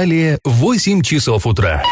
Далее 8 часов утра.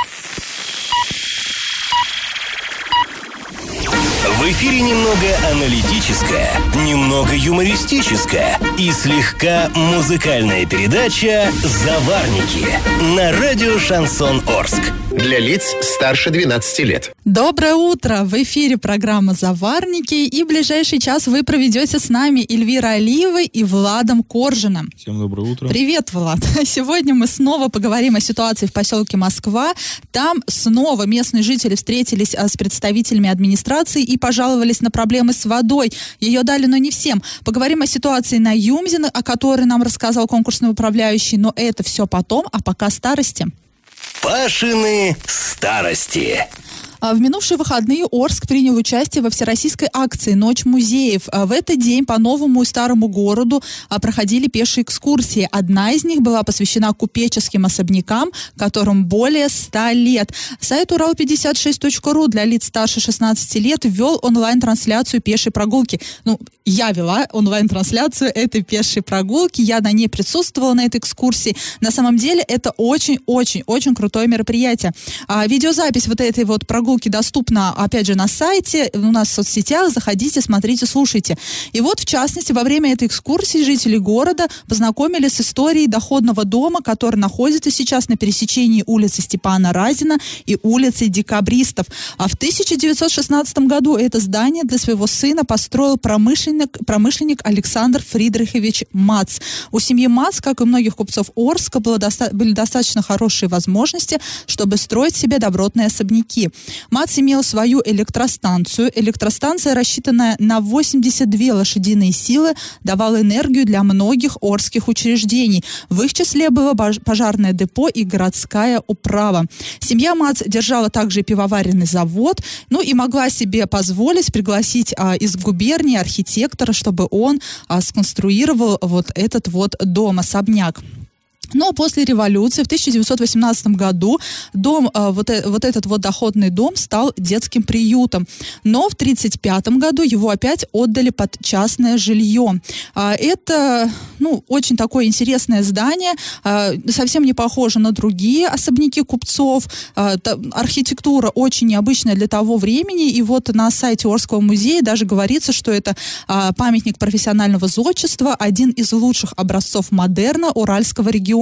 В эфире немного аналитическая, немного юмористическая и слегка музыкальная передача «Заварники» на радио «Шансон Орск». Для лиц старше 12 лет. Доброе утро! В эфире программа «Заварники» и ближайший час вы проведете с нами Эльвира Алиевой и Владом Коржиным. Всем доброе утро. Привет, Влад! Сегодня мы снова поговорим о ситуации в поселке Москва. Там снова местные жители встретились а, с представителями администрации и пожаловались на проблемы с водой. Ее дали, но не всем. Поговорим о ситуации на Юмзино, о которой нам рассказал конкурсный управляющий, но это все потом, а пока старости. Пашины старости. А, В минувшие выходные Орск принял участие во всероссийской акции «Ночь музеев». А, В этот день по новому и старому городу а, проходили пешие экскурсии. Одна из них была посвящена купеческим особнякам, которым более 100 лет. Сайт урал56.ру для лиц старше 16 лет ввел онлайн-трансляцию пешей прогулки. Ну, я вела онлайн-трансляцию этой пешей прогулки, я на ней присутствовала на этой экскурсии. На самом деле это очень-очень-очень крутое мероприятие. А, видеозапись вот этой вот прогулки доступна, опять же, на сайте, у нас в соцсетях, заходите, смотрите, слушайте. И вот, в частности, во время этой экскурсии жители города познакомились с историей доходного дома, который находится сейчас на пересечении улицы Степана Разина и улицы Декабристов. А в 1916 году это здание для своего сына построил промышленник, промышленник Александр Фридрихович Мац. У семьи Мац, как и многих купцов Орска, было доста- были достаточно хорошие возможности, чтобы строить себе добротные особняки. Мац имел свою электростанцию. Электростанция, рассчитанная на 82 лошадиные силы, давала энергию для многих орских учреждений. В их числе было пожарное депо и городская управа. Семья Мац держала также пивоваренный завод, ну и могла себе позволить пригласить а, из губернии архитектора, чтобы он а, сконструировал вот этот вот дом, особняк. Но после революции в 1918 году дом, э, вот, э- вот этот вот доходный дом стал детским приютом. Но в 1935 году его опять отдали под частное жилье. А, Это ну, очень такое интересное здание, а, совсем не похоже на другие особняки купцов. Та- Архитектура очень необычная для того времени. И вот на сайте Орского музея даже говорится, что это а, памятник профессионального зодчества, один из лучших образцов модерна Уральского региона.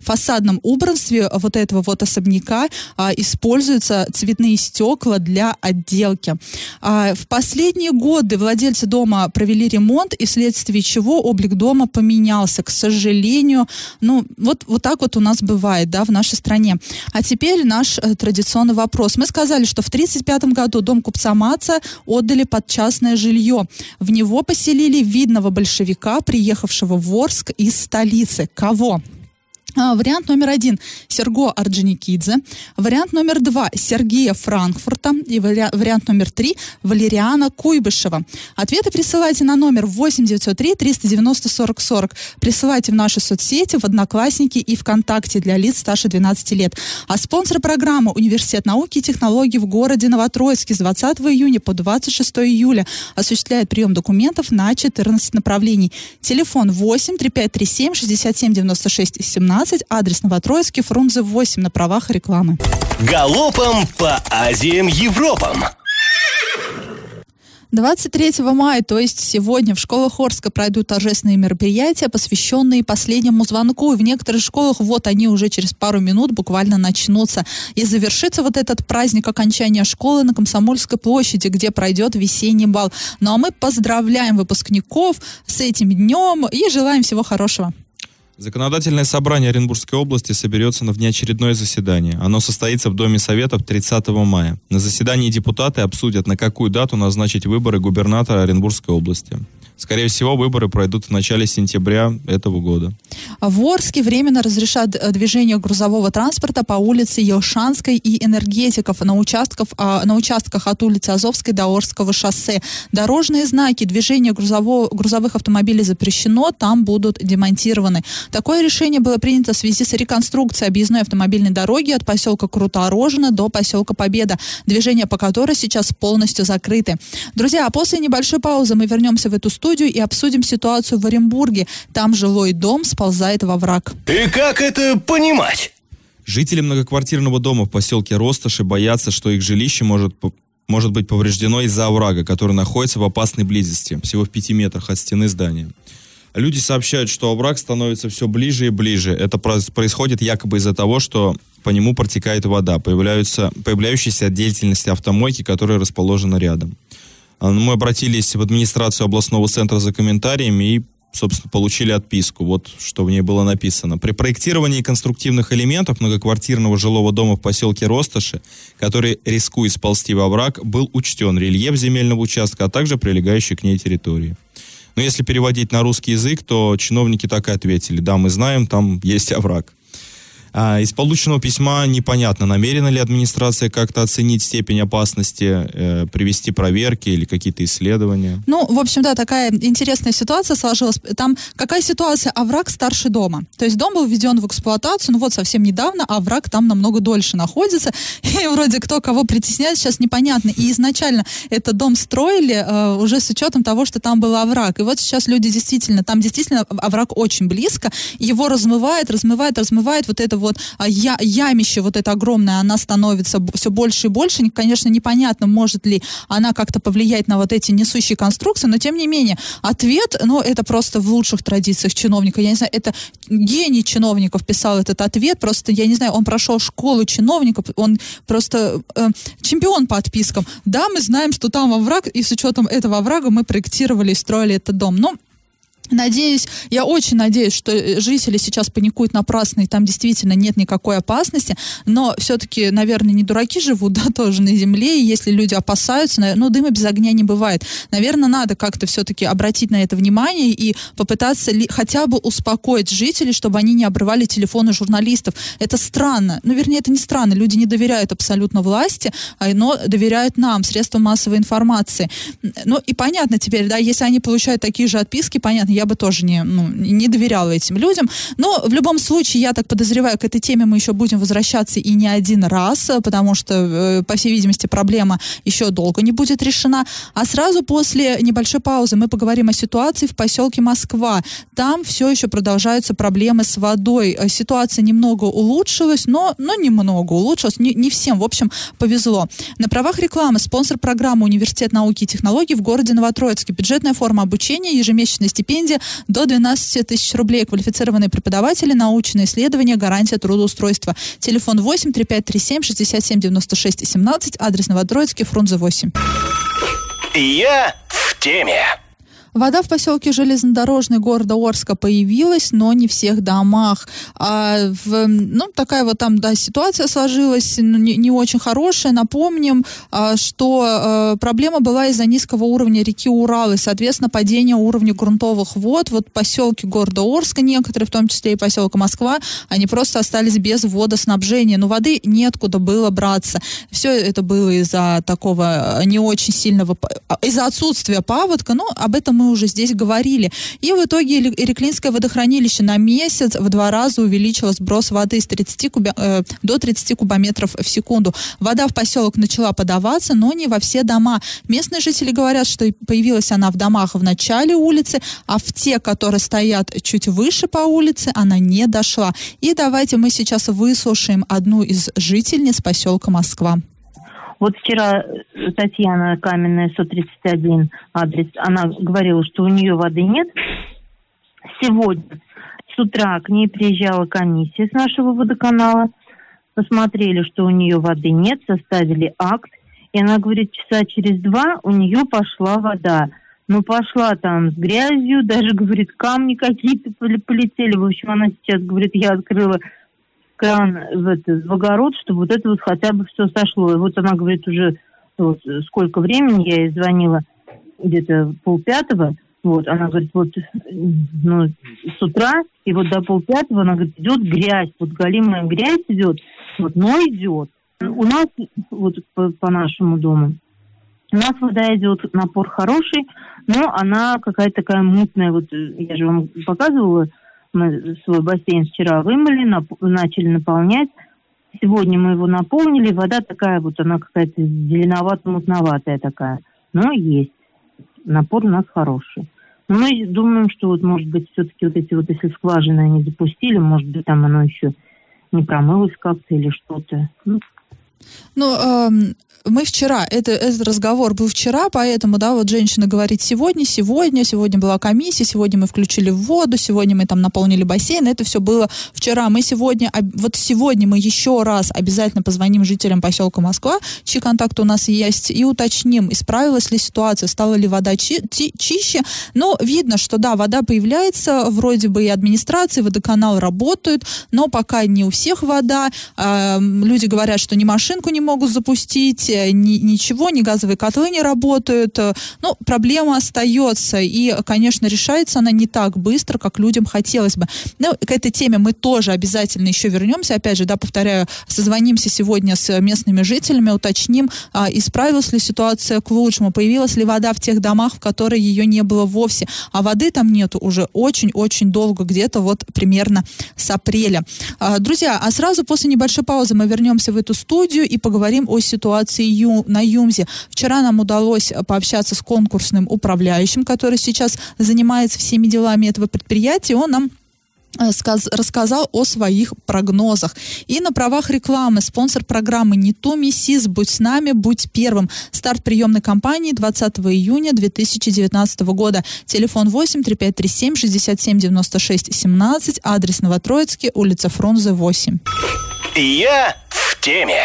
В фасадном убранстве вот этого вот особняка а, используются цветные стекла для отделки. А, в последние годы владельцы дома провели ремонт, и вследствие чего облик дома поменялся. К сожалению, ну, вот, вот так вот у нас бывает, да, в нашей стране. А теперь наш э, традиционный вопрос. Мы сказали, что в 1935 году дом купца Маца отдали под частное жилье. В него поселили видного большевика, приехавшего в Орск из столицы. Кого? А, Вариант номер один – Серго Орджоникидзе. Вариант номер два – Сергея Франкфурта. И вариа- вариант номер три – Валериана Куйбышева. Ответы присылайте на номер 8903 390 40 40. Присылайте в наши соцсети, в Одноклассники и ВКонтакте для лиц старше 12 лет. А спонсор программы – Университет науки и технологий в городе Новотроицке с 20 июня по 26 июля осуществляет прием документов на 14 направлений. Телефон 8 3537 67 96 17, адрес Новотроицкий, Фрунзе 8 на правах рекламы. Галопом по Азиям Европам. 23 мая, то есть сегодня, в школах Орска пройдут торжественные мероприятия, посвященные последнему звонку. И в некоторых школах вот они уже через пару минут буквально начнутся. И завершится вот этот праздник окончания школы на Комсомольской площади, где пройдет весенний бал. Ну а мы поздравляем выпускников с этим днем и желаем всего хорошего. Законодательное собрание Оренбургской области соберется на внеочередное заседание. Оно состоится в Доме Советов 30 мая. На заседании депутаты обсудят, на какую дату назначить выборы губернатора Оренбургской области. Скорее всего, выборы пройдут в начале сентября этого года. В Орске временно разрешат э, движение грузового транспорта по улице Елшанской и Энергетиков на, участков, а, на участках от улицы Азовской до Орского шоссе. Дорожные знаки движения грузового, грузовых автомобилей запрещено, там будут демонтированы. Такое решение было принято в связи с реконструкцией объездной автомобильной дороги от поселка Круторожина до поселка Победа, движение по которой сейчас полностью закрыты. Друзья, а после небольшой паузы мы вернемся в эту студию и обсудим ситуацию в Оренбурге. Там жилой дом сползает во враг. И как это понимать? Жители многоквартирного дома в поселке Росташи боятся, что их жилище может, может быть повреждено из-за оврага, который находится в опасной близости, всего в пяти метрах от стены здания. Люди сообщают, что овраг становится все ближе и ближе. Это происходит якобы из-за того, что по нему протекает вода, появляются, появляющиеся от деятельности автомойки, которая расположена рядом. А, мы обратились в администрацию областного центра за комментариями и собственно, получили отписку. Вот что в ней было написано. При проектировании конструктивных элементов многоквартирного жилого дома в поселке Росташи, который рискует сползти во враг, был учтен рельеф земельного участка, а также прилегающей к ней территории. Но если переводить на русский язык, то чиновники так и ответили. Да, мы знаем, там есть овраг. А, из полученного письма непонятно, намерена ли администрация как-то оценить степень опасности, э, привести проверки или какие-то исследования. Ну, в общем, да, такая интересная ситуация сложилась. Там какая ситуация? Овраг старше дома. То есть дом был введен в эксплуатацию, ну вот совсем недавно, а овраг там намного дольше находится. И вроде кто кого притесняет, сейчас непонятно. И изначально этот дом строили э, уже с учетом того, что там был овраг. И вот сейчас люди действительно, там действительно овраг очень близко, его размывает, размывает, размывает вот это вот а, я, ямище вот это огромное, она становится все больше и больше. Конечно, непонятно, может ли она как-то повлиять на вот эти несущие конструкции, но тем не менее, ответ, ну, это просто в лучших традициях чиновника. Я не знаю, это гений чиновников писал этот ответ, просто, я не знаю, он прошел школу чиновников, он просто э, чемпион по отпискам. Да, мы знаем, что там овраг, и с учетом этого оврага мы проектировали и строили этот дом. Но Надеюсь, я очень надеюсь, что э, жители сейчас паникуют напрасно, и там действительно нет никакой опасности, но все-таки, наверное, не дураки живут, да, тоже на земле, и если люди опасаются, ну, дыма без огня не бывает. Наверное, надо как-то все-таки обратить на это внимание и попытаться ли, хотя бы успокоить жителей, чтобы они не обрывали телефоны журналистов. Это странно. Ну, вернее, это не странно. Люди не доверяют абсолютно власти, а, но доверяют нам, средствам массовой информации. Ну, и понятно теперь, да, если они получают такие же отписки, понятно, я бы тоже не, ну, не доверяла этим людям. Но в любом случае, я так подозреваю, к этой теме мы еще будем возвращаться и не один раз, потому что, э, по всей видимости, проблема еще долго не будет решена. А сразу после небольшой паузы мы поговорим о ситуации в поселке Москва. Там все еще продолжаются проблемы с водой. Э, ситуация немного улучшилась, но, но немного улучшилась. Не, не всем, в общем, повезло. На правах рекламы спонсор программы Университет науки и технологий в городе Новотроицке. Бюджетная форма обучения, ежемесячная стипендия стипендия до 12 тысяч рублей. Квалифицированные преподаватели, научные исследования, гарантия трудоустройства. Телефон 8 3537 67 96 17, адрес Новотроицкий, Фрунзе 8. Я в теме. Вода в поселке Железнодорожный города Орска появилась, но не в всех домах. А в, ну, такая вот там, да, ситуация сложилась, ну, не, не очень хорошая. Напомним, а, что а, проблема была из-за низкого уровня реки Урал, и, соответственно, падение уровня грунтовых вод. Вот поселки города Орска, некоторые, в том числе и поселка Москва, они просто остались без водоснабжения. Но воды неоткуда было браться. Все это было из-за такого не очень сильного, из-за отсутствия паводка, но об этом мы уже здесь говорили. И в итоге Иреклинское водохранилище на месяц в два раза увеличило сброс воды с 30 кубя, э, до 30 кубометров в секунду. Вода в поселок начала подаваться, но не во все дома. Местные жители говорят, что появилась она в домах в начале улицы, а в те, которые стоят чуть выше по улице, она не дошла. И давайте мы сейчас выслушаем одну из жительниц поселка Москва. Вот вчера Татьяна Каменная, 131 адрес, она говорила, что у нее воды нет. Сегодня с утра к ней приезжала комиссия с нашего водоканала, посмотрели, что у нее воды нет, составили акт, и она говорит, часа через два у нее пошла вода. Ну, пошла там с грязью, даже, говорит, камни какие-то полетели. В общем, она сейчас, говорит, я открыла кран в, это, в огород, чтобы вот это вот хотя бы все сошло. И вот она говорит уже вот, сколько времени, я ей звонила где-то полпятого, вот, она говорит, вот, ну, с утра, и вот до полпятого, она говорит, идет грязь, вот галимая грязь идет, вот, но идет. У нас, вот, по, по нашему дому, у нас вода идет, напор хороший, но она какая-то такая мутная, вот, я же вам показывала, мы свой бассейн вчера вымыли, нап- начали наполнять. Сегодня мы его наполнили. Вода такая вот, она какая-то зеленовато-мутноватая такая. Но есть. Напор у нас хороший. Но мы думаем, что вот, может быть, все-таки вот эти вот, если скважины они запустили, может быть, там оно еще не промылась как-то или что-то. Ну, Ну, эм, мы вчера, это, этот разговор был вчера, поэтому, да, вот женщина говорит сегодня, сегодня, сегодня была комиссия, сегодня мы включили воду, сегодня мы там наполнили бассейн, это все было вчера. Мы сегодня, вот сегодня мы еще раз обязательно позвоним жителям поселка Москва, чьи контакты у нас есть, и уточним, исправилась ли ситуация, стала ли вода чи- ти- чище. Но видно, что да, вода появляется, вроде бы и администрация, и водоканал работают, но пока не у всех вода. М, люди говорят, что ни машинку не могут запустить, э, ни, ничего, ни газовые котлы не работают. Э, Ну, проблема остается, и, конечно, решается она не так быстро, как людям хотелось бы. Ну, к этой теме мы тоже обязательно еще вернемся. Опять же, да, повторяю, созвонимся сегодня с местными жителями, уточним, а, исправилась ли ситуация к лучшему, появилась ли вода в тех домах, в которые ее не было вовсе. А воды там нету уже очень-очень долго, где-то вот примерно с апреля. А, Друзья, а сразу после небольшой паузы мы вернемся в эту студию и поговорим о ситуации Ю- на Юмзе. Вчера нам удалось пообщаться с конкурсным управляющим, который сейчас занимается всеми делами этого предприятия. Он нам э, сказ- рассказал о своих прогнозах. И на правах рекламы спонсор программы «Не то МИСИС», «Будь с нами», «Будь первым». Старт приемной кампании 20 июня 2019 года. Телефон 8 3537 67 96 17, адрес Новотроицкий, улица Фрунзе, 8. Я в теме.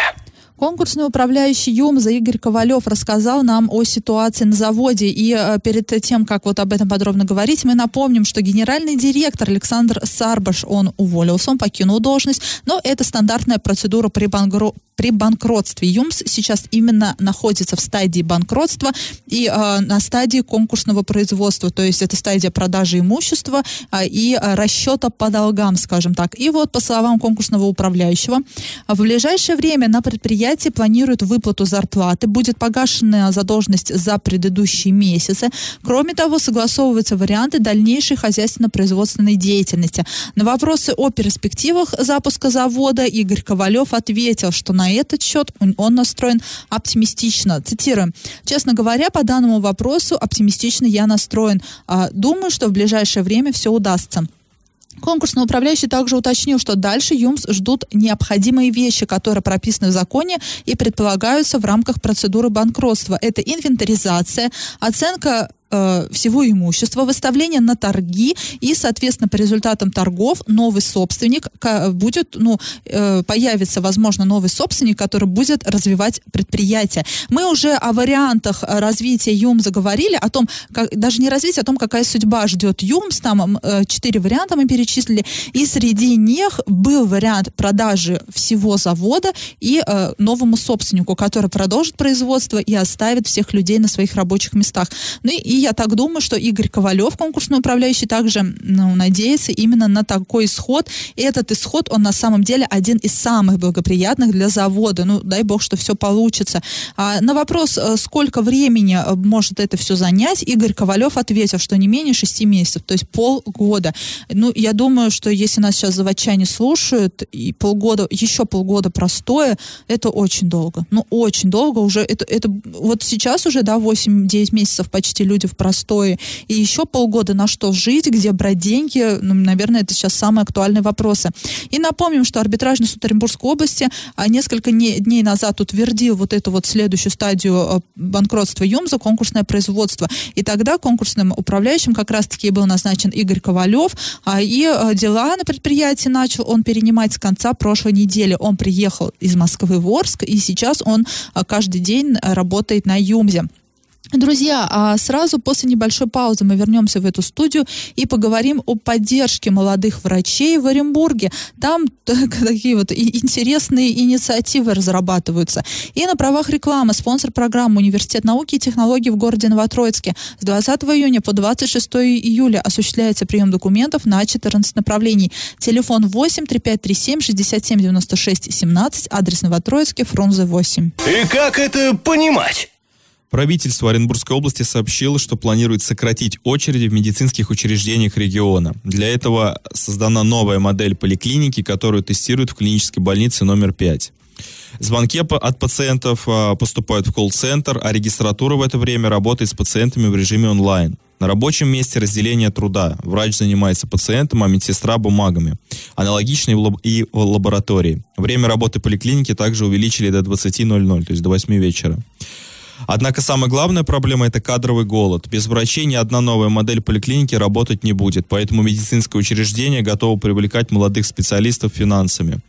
Конкурсный управляющий ЮМЗа Игорь Ковалев рассказал нам о ситуации на заводе. И э, перед тем, как вот об этом подробно говорить, мы напомним, что генеральный директор Александр Сарбаш, он уволился, он покинул должность, но это стандартная процедура при, бангро- при банкротстве. ЮМС сейчас именно находится в стадии банкротства и э, на стадии конкурсного производства, то есть это стадия продажи имущества э, и э, расчета по долгам, скажем так. И вот по словам конкурсного управляющего, в ближайшее время на предприятии планируют выплату зарплаты, будет погашена задолженность за предыдущие месяцы. Кроме того, согласовываются варианты дальнейшей хозяйственно-производственной деятельности. На вопросы о перспективах запуска завода Игорь Ковалев ответил, что на этот счет он, он настроен оптимистично. Цитируем. Честно говоря, по данному вопросу оптимистично я настроен. А, Думаю, что в ближайшее время все удастся. Конкурсный управляющий также уточнил, что дальше ЮМС ждут необходимые вещи, которые прописаны в законе и предполагаются в рамках процедуры банкротства. Это инвентаризация, оценка э, всего имущества, выставление на торги и, соответственно, по результатам торгов новый собственник будет, ну, э, появится, возможно, новый собственник, который будет развивать предприятие. Мы уже о вариантах развития ЮМ заговорили, о том, как, даже не развитие, о том, какая судьба ждет ЮМС, там э, четыре варианта мы перечислили, и среди них был вариант продажи всего завода и новому собственнику, который продолжит производство и оставит всех людей на своих рабочих местах. Ну и, и я так думаю, что Игорь Ковалев, конкурсный управляющий, также ну, надеется именно на такой исход. И этот исход, он на самом деле один из самых благоприятных для завода. Ну, дай бог, что все получится. А на вопрос, э, сколько времени э, может это все занять, Игорь Ковалев ответил, что не менее шести месяцев, то есть полгода. Ну, я думаю, что если нас сейчас заводчане слушают, и полгода, еще полгода простое, это очень долго. Ну, очень долго уже. Это, это вот сейчас уже, да, 8-9 месяцев почти люди простое. И еще полгода на что жить, где брать деньги, ну, наверное, это сейчас самые актуальные вопросы. И напомним, что арбитражный суд Оренбургской области а, несколько не- дней назад утвердил вот эту вот следующую стадию а, банкротства ЮМЗа, конкурсное производство. И тогда конкурсным управляющим как раз-таки был назначен Игорь Ковалев, а, и дела на предприятии начал он перенимать с конца прошлой недели. Он приехал из Москвы в Орск, и сейчас он каждый день работает на ЮМЗе. Друзья, а сразу после небольшой паузы мы вернемся в эту студию и поговорим о поддержке молодых врачей в Оренбурге. Там такие вот интересные инициативы разрабатываются. И на правах рекламы спонсор программы Университет науки и технологий в городе Новотроицке. С 20 июня по 26 июля осуществляется прием документов на 14 направлений. Телефон 8 3537 67 96 17, адрес Новотроицкий, Фрунзе 8. И как это понимать? Правительство Оренбургской области сообщило, что планирует сократить очереди в медицинских учреждениях региона. Для этого создана новая модель поликлиники, которую тестируют в клинической больнице номер 5. Звонки от пациентов а, поступают в колл-центр, а регистратура в это время работает с пациентами в режиме онлайн. На рабочем месте разделение труда. Врач занимается пациентом, а медсестра бумагами. Аналогично и в лаборатории. Время работы поликлиники также увеличили до 20.00, то есть до 8 вечера. Однако самая главная проблема – это кадровый голод. Без врачей ни одна новая модель поликлиники работать не будет, поэтому медицинское учреждение готово привлекать молодых специалистов финансами.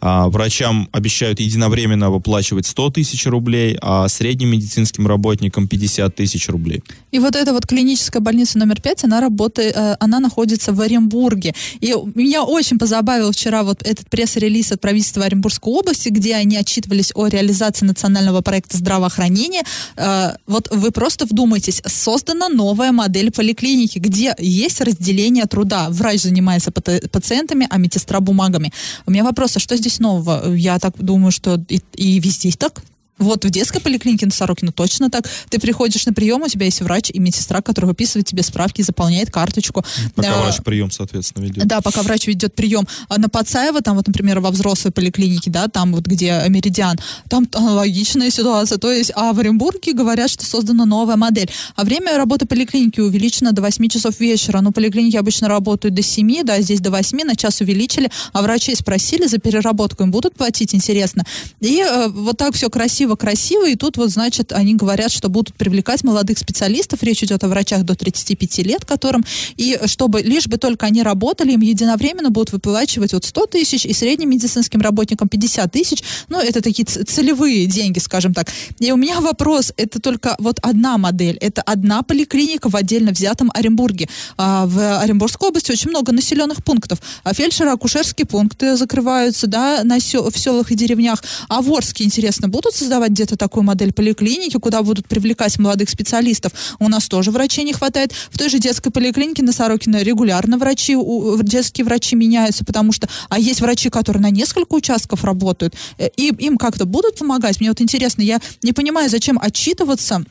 А, врачам обещают единовременно выплачивать 100 тысяч рублей, а средним медицинским работникам 50 тысяч рублей. И вот эта вот клиническая больница номер пять, она работает, э, она находится в Оренбурге. И меня очень позабавил вчера вот этот пресс-релиз от правительства Оренбургской области, где они отчитывались о реализации национального проекта здравоохранения. Э, Вот вы просто вдумайтесь, создана новая модель поликлиники, где есть разделение труда. Врач занимается пациентами, а медсестра бумагами. У меня вопрос, а что здесь нового? Я так думаю, что и, и везде так. Вот в детской поликлинике на Сорокина точно так. Ты приходишь на прием, у тебя есть врач и медсестра, который выписывает тебе справки, заполняет карточку. Пока А, врач прием, соответственно, ведет. да, пока врач ведет прием. А на Пацаева, там вот, например, во взрослой поликлинике, да, там вот где Меридиан, там аналогичная ситуация. То есть, а в Оренбурге говорят, что создана новая модель. А время работы поликлиники увеличено до 8 часов вечера. Ну, поликлиники обычно работают до 7, да, здесь до 8, на час увеличили, а врачей спросили за переработку, им будут платить, интересно. И э, вот так все красиво-красиво, и тут вот, значит, они говорят, что будут привлекать молодых специалистов, речь идет о врачах до 35 лет, которым, и чтобы, лишь бы только они работали, им единовременно будут выплачивать вот 100 тысяч, и средним медицинским работникам 50 тысяч, ну, это такие целевые деньги, скажем так. И у меня вопрос, это только вот одна модель, это одна поликлиника в отдельно взятом Оренбурге. А в Оренбургской области очень много населенных пунктов. А фельдшеры, акушерские пункты закрываются, да, на сел- в селах и деревнях. А в Орске, интересно, будут создавать где-то такую модель поликлиники, куда будут привлекать молодых специалистов? У нас тоже врачей не хватает. В той же детской поликлинике на Сорокина регулярно врачи, у- детские врачи меняются, потому что, а есть врачи, которые на несколько участков работают, э, и им как-то будут помогать? Мне вот интересно, я не понимаю, зачем отчитываться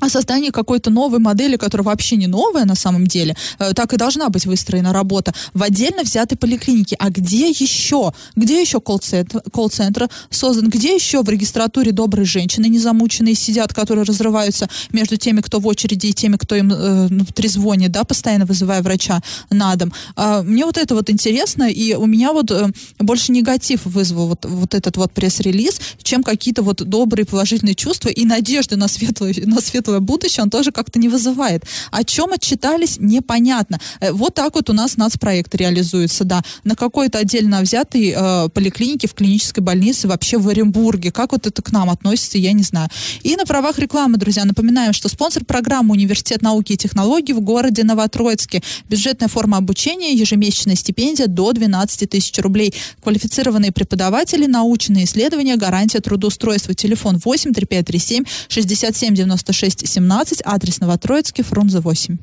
о создании какой-то новой модели, которая вообще не новая на самом деле, э, так и должна быть выстроена работа в отдельно взятой поликлинике. А где еще? Где еще колл-центр, колл-центр создан? Где еще в регистратуре добрые женщины незамученные сидят, которые разрываются между теми, кто в очереди, и теми, кто им э, ну, трезвонит, да, постоянно вызывая врача на дом? А, мне вот это вот интересно, и у меня вот э, больше негатив вызвал вот, вот этот вот пресс-релиз, чем какие-то вот добрые положительные чувства и надежды на светлое, на светлое будущее он тоже как-то не вызывает. О чем отчитались, непонятно. Э, Вот так вот у нас нацпроект реализуется, да. На какой-то отдельно взятой э, поликлинике в клинической больнице вообще в Оренбурге. Как вот это к нам относится, я не знаю. И на правах рекламы, друзья, напоминаем, что спонсор программы Университет науки и технологий в городе Новотроицке. Бюджетная форма обучения, ежемесячная стипендия до 12 тысяч рублей. Квалифицированные преподаватели, научные исследования, гарантия трудоустройства. Телефон 8 3537 67 96 17, адрес Новотроицкий, Фрунзе 8.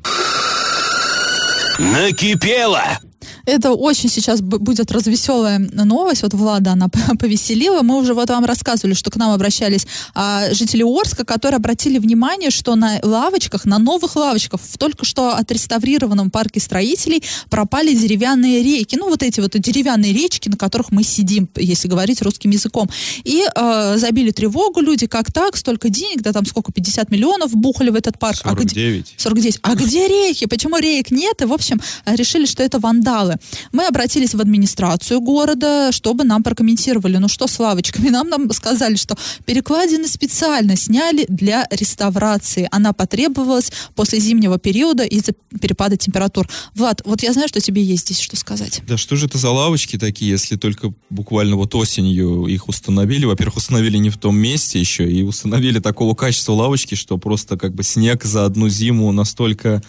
Накипело! Это очень сейчас будет развеселая новость. Вот Влада, она повеселила. Мы уже вот вам рассказывали, что к нам обращались а, жители Орска, которые обратили внимание, что на лавочках, на новых лавочках, в только что отреставрированном парке строителей пропали деревянные рейки. Ну, вот эти вот деревянные речки, на которых мы сидим, если говорить русским языком. И э, забили тревогу люди, как так, столько денег, да там сколько, 50 миллионов бухали в этот парк. А где- 49. 49. А где рейки? Почему реек нет? И, в общем, решили, что это вандалы. Мы обратились в администрацию города, чтобы нам прокомментировали, ну что с лавочками. Нам, нам сказали, что перекладины специально сняли для реставрации. Она потребовалась после зимнего периода из-за перепада температур. Влад, вот я знаю, что тебе есть здесь что сказать. Да что же это за лавочки такие, если только буквально вот осенью их установили. Во-первых, установили не в том месте еще, и установили такого качества лавочки, что просто как бы снег за одну зиму настолько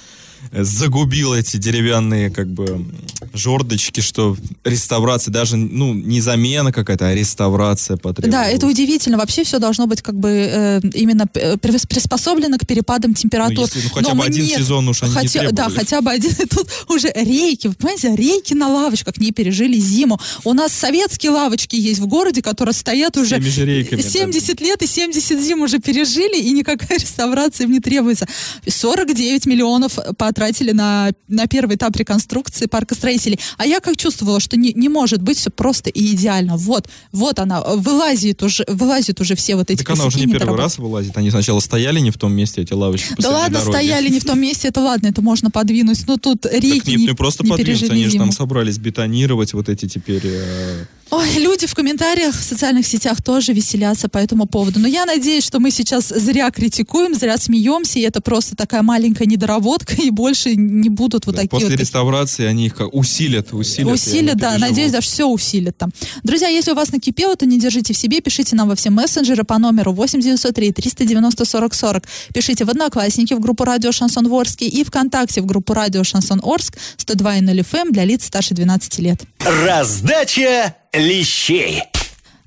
загубил эти деревянные как бы м, жердочки, что реставрация, даже, ну, не замена какая-то, а реставрация потребовалась. Да, это удивительно. Вообще все должно быть как бы э, именно э, прис- приспособлено к перепадам температур. Ну, если, ну, хотя Но бы один не- сезон уж они не хотя, Да, требовали. хотя бы один. И Тут уже рейки, вы понимаете, рейки на лавочках не пережили зиму. У нас советские лавочки есть в городе, которые стоят уже рейками, да. 70 лет и 70 зим уже пережили, и никакая реставрация им не требуется. 49 миллионов потратили на, на первый этап реконструкции парка строителей. А я как чувствовала, что не, не может быть все просто и идеально. Вот, вот она, вылазит уже, вылазит уже все вот эти Так она уже не первый раз вылазит. Они сначала стояли не в том месте, эти лавочки Да ладно, дороги. стояли не в том месте, это ладно, это можно подвинуть. Но тут реки Так не, не, не просто не пережили они же там собрались бетонировать вот эти теперь... э, Ой, люди в комментариях в социальных сетях тоже веселятся по этому поводу. Но я надеюсь, что мы сейчас зря критикуем, зря смеемся, и это просто такая маленькая недоработка, и больше не будут вот да, такие после вот реставрации они их усилят, усилят. Усилят, да, надеюсь, даже все усилят там. Друзья, если у вас накипело, то не держите в себе, пишите нам во все мессенджеры по номеру 8903 390 40 40. Пишите в Одноклассники в группу Радио Шансон Орский и ВКонтакте в группу Радио Шансон Орск 102.0 FM для лиц старше 12 лет. Раздача лещей.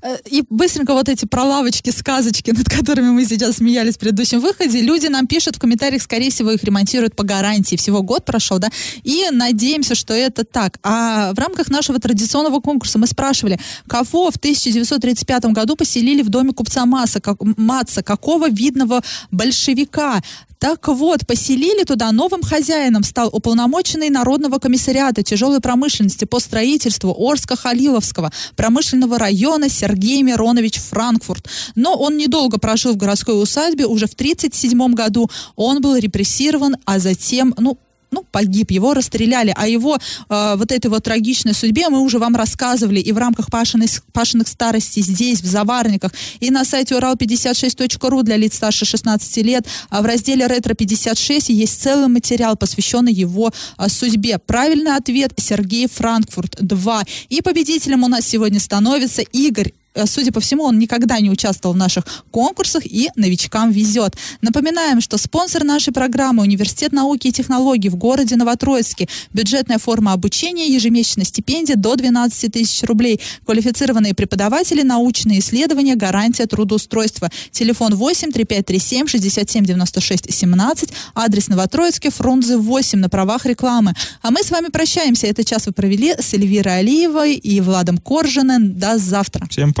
Э, И быстренько вот эти про лавочки, сказочки, над которыми мы сейчас смеялись в предыдущем выходе, люди нам пишут в комментариях, скорее всего, их ремонтируют по гарантии. Всего год прошел, да? И надеемся, что это так. А в рамках нашего традиционного конкурса мы спрашивали, кого в 1935 году поселили в доме купца Маса, как, Матца, какого видного большевика? Так вот, поселили туда новым хозяином стал уполномоченный Народного комиссариата тяжелой промышленности по строительству Орска-Халиловского промышленного района Сергей Миронович Франкфурт. Но он недолго прожил в городской усадьбе. Уже в 1937 году он был репрессирован, а затем, ну, ну, погиб, его расстреляли, а его э, вот этой вот трагичной судьбе мы уже вам рассказывали и в рамках Пашиной, Пашиных старостей здесь, в Заварниках, и на сайте урал56.ру для лиц старше 16 лет, а в разделе «Ретро-56» есть целый материал, посвященный его э, судьбе. Правильный ответ Сергей Франкфурт 2. И победителем у нас сегодня становится Игорь Судя по всему, он никогда не участвовал в наших конкурсах и новичкам везет. Напоминаем, что спонсор нашей программы Университет науки и технологий в городе Новотроицке. Бюджетная форма обучения, ежемесячная стипендия до 12 тысяч рублей. Квалифицированные преподаватели, научные исследования, гарантия трудоустройства. Телефон 8 3537 67 96 17. Адрес Новотроицкий, Фрунзе 8 на правах рекламы. А мы с вами прощаемся. Этот час вы провели с Эльвирой Алиевой и Владом Коржиным. До завтра. Всем пока.